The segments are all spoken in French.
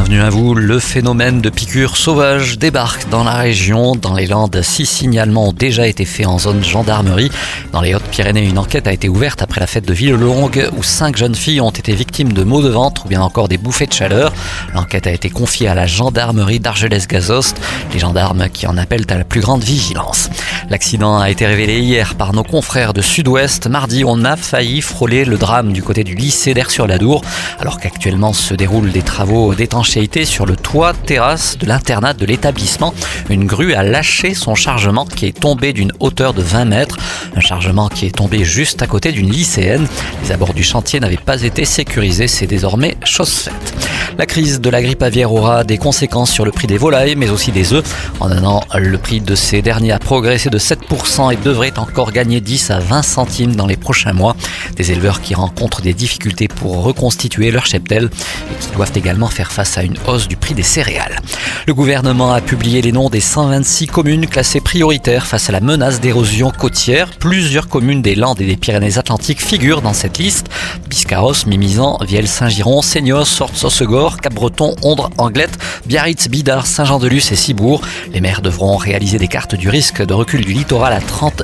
Bienvenue à vous. Le phénomène de piqûres sauvages débarque dans la région. Dans les Landes, six signalements ont déjà été faits en zone gendarmerie. Dans les Hautes-Pyrénées, une enquête a été ouverte après la fête de Villelongue où cinq jeunes filles ont été victimes de maux de ventre ou bien encore des bouffées de chaleur. L'enquête a été confiée à la gendarmerie d'Argelès-Gazost. Les gendarmes qui en appellent à la plus grande vigilance. L'accident a été révélé hier par nos confrères de Sud-Ouest. Mardi, on a failli frôler le drame du côté du lycée d'Air-sur-la-Dour alors qu'actuellement se déroulent des travaux sur le toit terrasse de l'internat de l'établissement. Une grue a lâché son chargement qui est tombé d'une hauteur de 20 mètres. Un chargement qui est tombé juste à côté d'une lycéenne. Les abords du chantier n'avaient pas été sécurisés. C'est désormais chose faite. La crise de la grippe aviaire aura des conséquences sur le prix des volailles, mais aussi des œufs. En un an, le prix de ces derniers a progressé de 7% et devrait encore gagner 10 à 20 centimes dans les prochains mois. Des éleveurs qui rencontrent des difficultés pour reconstituer leur cheptel et qui doivent également faire face à une hausse du prix des céréales. Le gouvernement a publié les noms des 126 communes classées prioritaires face à la menace d'érosion côtière. Plusieurs communes des Landes et des Pyrénées-Atlantiques figurent dans cette liste. Biscarros, Mimizan, Vielle, Saint-Giron, Seignos, Cap-Breton, Ondre, Anglette, Biarritz, Bidart, Saint-Jean-de-Luz et Cibourg. Les maires devront réaliser des cartes du risque de recul du littoral à 30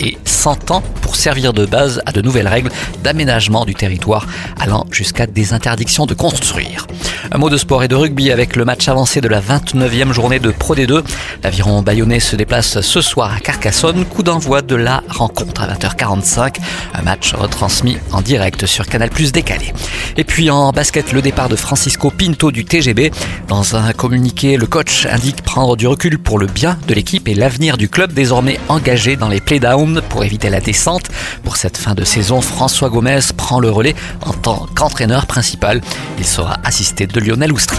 et 100 ans pour servir de base à de nouvelles règles d'aménagement du territoire allant jusqu'à des interdictions de construire. Un mot de sport et de rugby avec le match avancé de la 29e journée de Pro D2. L'aviron bayonnais se déplace ce soir à Carcassonne. Coup d'envoi de la rencontre à 20h45. Un match retransmis en direct sur Canal Plus décalé. Et puis en basket, le départ de Francisco Pinto du TGB. Dans un communiqué, le coach indique prendre du recul pour le bien de l'équipe et l'avenir du club désormais engagé dans les playdowns pour éviter la descente. Pour cette fin de saison, François Gomez prend le relais en tant qu'entraîneur principal. Il sera assisté de Lionel Oustri.